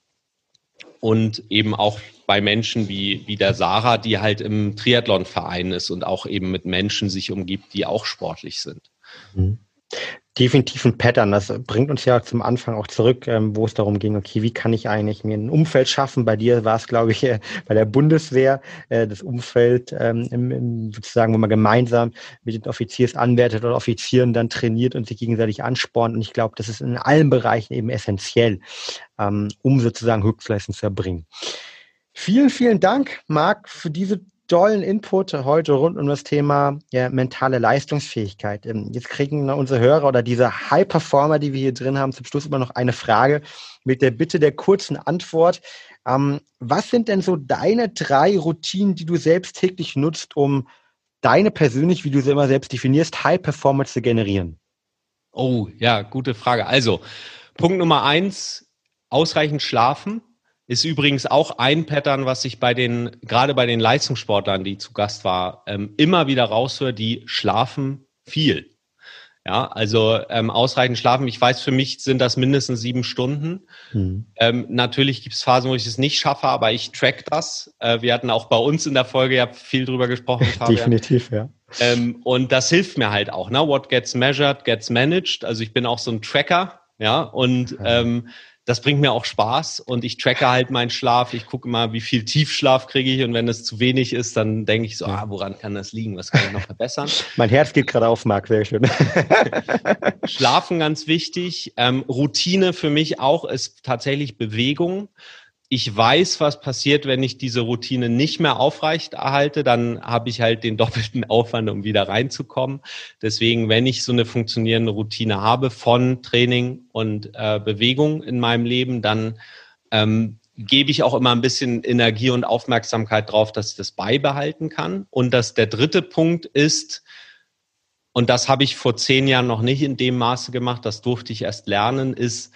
und eben auch bei Menschen wie, wie der Sarah, die halt im Triathlonverein ist und auch eben mit Menschen sich umgibt, die auch sportlich sind. Mhm definitiv ein Pattern. Das bringt uns ja zum Anfang auch zurück, ähm, wo es darum ging, okay, wie kann ich eigentlich mir ein Umfeld schaffen? Bei dir war es, glaube ich, äh, bei der Bundeswehr äh, das Umfeld ähm, sozusagen, wo man gemeinsam mit den Offiziersanwärtern oder Offizieren dann trainiert und sich gegenseitig anspornt. Und ich glaube, das ist in allen Bereichen eben essentiell, ähm, um sozusagen Höchstleistung zu erbringen. Vielen, vielen Dank, Marc, für diese tollen Input heute rund um das Thema ja, mentale Leistungsfähigkeit. Ähm, jetzt kriegen unsere Hörer oder diese High-Performer, die wir hier drin haben, zum Schluss immer noch eine Frage mit der Bitte der kurzen Antwort. Ähm, was sind denn so deine drei Routinen, die du selbst täglich nutzt, um deine persönlich, wie du sie immer selbst definierst, High-Performer zu generieren? Oh, ja, gute Frage. Also, Punkt Nummer eins, ausreichend schlafen ist übrigens auch ein Pattern, was ich bei den, gerade bei den Leistungssportlern, die zu Gast war, ähm, immer wieder raushöre, die schlafen viel. Ja, also ähm, ausreichend schlafen. Ich weiß, für mich sind das mindestens sieben Stunden. Mhm. Ähm, natürlich gibt es Phasen, wo ich es nicht schaffe, aber ich track das. Äh, wir hatten auch bei uns in der Folge ja viel drüber gesprochen. Definitiv, ja. Ähm, und das hilft mir halt auch. Ne? What gets measured, gets managed. Also ich bin auch so ein Tracker, ja, und ähm, das bringt mir auch Spaß und ich tracke halt meinen Schlaf. Ich gucke mal, wie viel Tiefschlaf kriege ich und wenn es zu wenig ist, dann denke ich so, ah, woran kann das liegen? Was kann ich noch verbessern? mein Herz geht gerade auf, Marc, sehr schön. Schlafen ganz wichtig. Ähm, Routine für mich auch ist tatsächlich Bewegung ich weiß, was passiert, wenn ich diese Routine nicht mehr aufrecht erhalte, dann habe ich halt den doppelten Aufwand, um wieder reinzukommen. Deswegen, wenn ich so eine funktionierende Routine habe von Training und äh, Bewegung in meinem Leben, dann ähm, gebe ich auch immer ein bisschen Energie und Aufmerksamkeit drauf, dass ich das beibehalten kann. Und dass der dritte Punkt ist, und das habe ich vor zehn Jahren noch nicht in dem Maße gemacht, das durfte ich erst lernen, ist,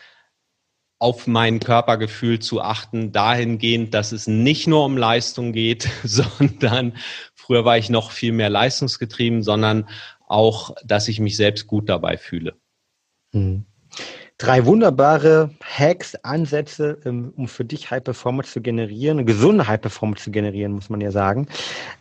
auf mein Körpergefühl zu achten, dahingehend, dass es nicht nur um Leistung geht, sondern früher war ich noch viel mehr leistungsgetrieben, sondern auch, dass ich mich selbst gut dabei fühle. Mhm drei wunderbare Hacks, Ansätze, ähm, um für dich High Performance zu generieren, gesunde High Performance zu generieren, muss man ja sagen.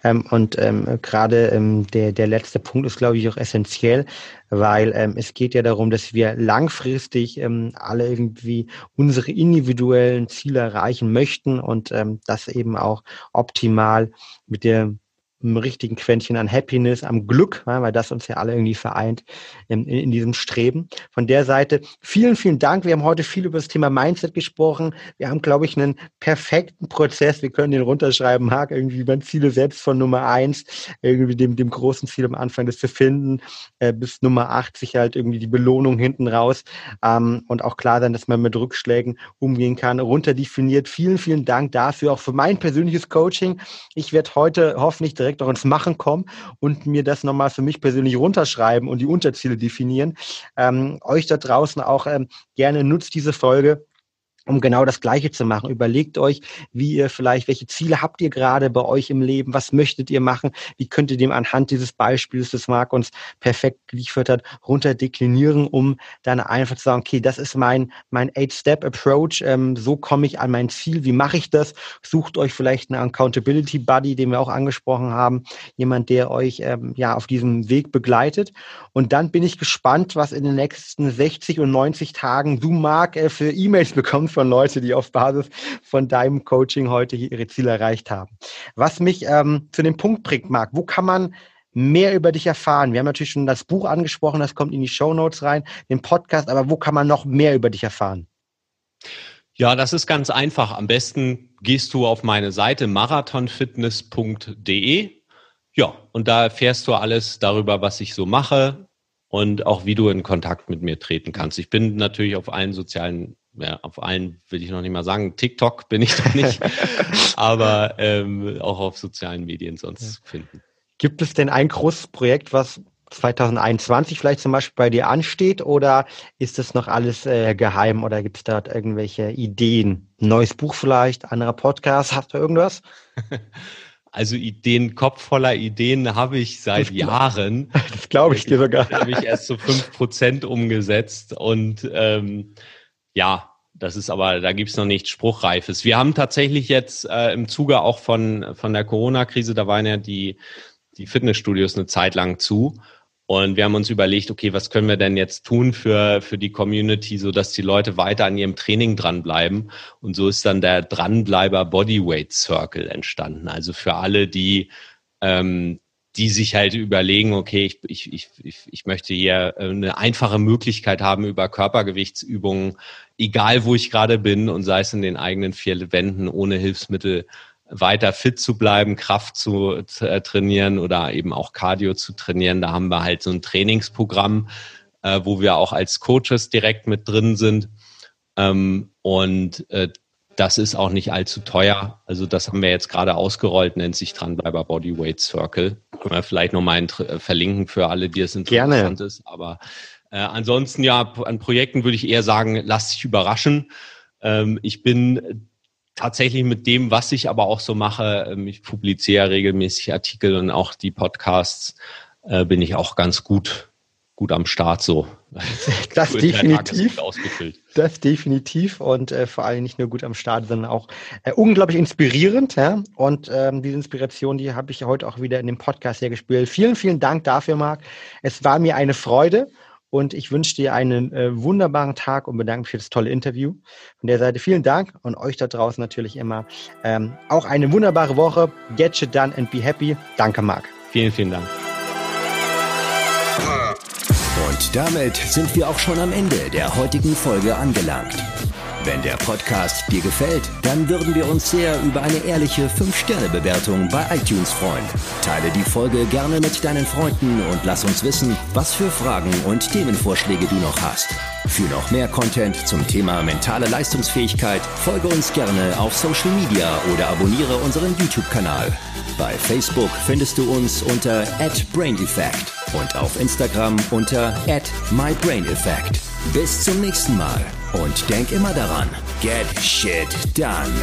Ähm, und ähm, gerade der, der letzte Punkt ist, glaube ich, auch essentiell, weil es geht ja darum, dass wir langfristig alle irgendwie unsere individuellen Ziele erreichen möchten und das eben auch optimal mit der einem richtigen Quäntchen an Happiness, am Glück, weil das uns ja alle irgendwie vereint in, in, diesem Streben. Von der Seite vielen, vielen Dank. Wir haben heute viel über das Thema Mindset gesprochen. Wir haben, glaube ich, einen perfekten Prozess. Wir können den runterschreiben, Marc, irgendwie beim Ziele selbst von Nummer eins, irgendwie dem, dem großen Ziel am Anfang, das zu finden, äh, bis Nummer 80 halt irgendwie die Belohnung hinten raus ähm, und auch klar sein, dass man mit Rückschlägen umgehen kann, runterdefiniert. Vielen, vielen Dank dafür, auch für mein persönliches Coaching. Ich werde heute hoffentlich direkt direkt auch ins Machen kommen und mir das nochmal für mich persönlich runterschreiben und die Unterziele definieren. Ähm, euch da draußen auch ähm, gerne nutzt diese Folge um genau das Gleiche zu machen. Überlegt euch, wie ihr vielleicht, welche Ziele habt ihr gerade bei euch im Leben? Was möchtet ihr machen? Wie könnt ihr dem anhand dieses Beispiels, das Marc uns perfekt geliefert hat, runterdeklinieren, um dann einfach zu sagen, okay, das ist mein, mein Eight-Step-Approach. Ähm, so komme ich an mein Ziel. Wie mache ich das? Sucht euch vielleicht einen Accountability Buddy, den wir auch angesprochen haben. Jemand, der euch, ähm, ja, auf diesem Weg begleitet. Und dann bin ich gespannt, was in den nächsten 60 und 90 Tagen du, Marc, äh, für E-Mails bekommst von Leuten, die auf Basis von deinem Coaching heute hier ihre Ziele erreicht haben. Was mich ähm, zu dem Punkt bringt, Marc, wo kann man mehr über dich erfahren? Wir haben natürlich schon das Buch angesprochen, das kommt in die Show Notes rein, den Podcast, aber wo kann man noch mehr über dich erfahren? Ja, das ist ganz einfach. Am besten gehst du auf meine Seite marathonfitness.de. Ja, und da erfährst du alles darüber, was ich so mache und auch wie du in Kontakt mit mir treten kannst. Ich bin natürlich auf allen sozialen ja, auf allen will ich noch nicht mal sagen, TikTok bin ich doch nicht, aber ähm, auch auf sozialen Medien sonst ja. finden. Gibt es denn ein großes Projekt, was 2021 vielleicht zum Beispiel bei dir ansteht oder ist das noch alles äh, geheim oder gibt es dort irgendwelche Ideen? Neues Buch vielleicht, anderer Podcast, hast du irgendwas? Also Ideen, Kopf voller Ideen habe ich seit das Jahren. Das glaube ich dir sogar. Habe ich erst so fünf Prozent umgesetzt und ähm, ja, das ist aber, da gibt's noch nichts Spruchreifes. Wir haben tatsächlich jetzt äh, im Zuge auch von, von der Corona-Krise, da waren ja die, die Fitnessstudios eine Zeit lang zu. Und wir haben uns überlegt, okay, was können wir denn jetzt tun für, für die Community, so dass die Leute weiter an ihrem Training dranbleiben. Und so ist dann der Dranbleiber Bodyweight Circle entstanden. Also für alle, die ähm, die sich halt überlegen, okay, ich, ich, ich, ich möchte hier äh, eine einfache Möglichkeit haben, über Körpergewichtsübungen, egal wo ich gerade bin und sei es in den eigenen vier Wänden ohne Hilfsmittel, weiter fit zu bleiben, Kraft zu äh, trainieren oder eben auch Cardio zu trainieren. Da haben wir halt so ein Trainingsprogramm, äh, wo wir auch als Coaches direkt mit drin sind. Ähm, und äh, das ist auch nicht allzu teuer. Also das haben wir jetzt gerade ausgerollt, nennt sich Dranbleiber Bodyweight Circle. Können wir vielleicht nochmal äh, verlinken für alle, die es interessant Gerne. ist. Aber äh, ansonsten ja, an Projekten würde ich eher sagen, lasst sich überraschen. Ähm, ich bin tatsächlich mit dem, was ich aber auch so mache, ähm, ich publiziere regelmäßig Artikel und auch die Podcasts, äh, bin ich auch ganz gut gut am Start so. Das definitiv. Das definitiv und äh, vor allem nicht nur gut am Start, sondern auch äh, unglaublich inspirierend. Ja? Und ähm, diese Inspiration, die habe ich heute auch wieder in dem Podcast hier gespielt. Vielen, vielen Dank dafür, Marc. Es war mir eine Freude und ich wünsche dir einen äh, wunderbaren Tag und bedanke mich für das tolle Interview. Von der Seite vielen Dank und euch da draußen natürlich immer ähm, auch eine wunderbare Woche. Get it done and be happy. Danke, Marc. Vielen, vielen Dank. Und damit sind wir auch schon am Ende der heutigen Folge angelangt. Wenn der Podcast dir gefällt, dann würden wir uns sehr über eine ehrliche 5-Sterne-Bewertung bei iTunes freuen. Teile die Folge gerne mit deinen Freunden und lass uns wissen, was für Fragen und Themenvorschläge du noch hast. Für noch mehr Content zum Thema mentale Leistungsfähigkeit folge uns gerne auf Social Media oder abonniere unseren YouTube-Kanal. Bei Facebook findest du uns unter @braineffect und auf Instagram unter @mybraineffect. Bis zum nächsten Mal und denk immer daran, get shit done.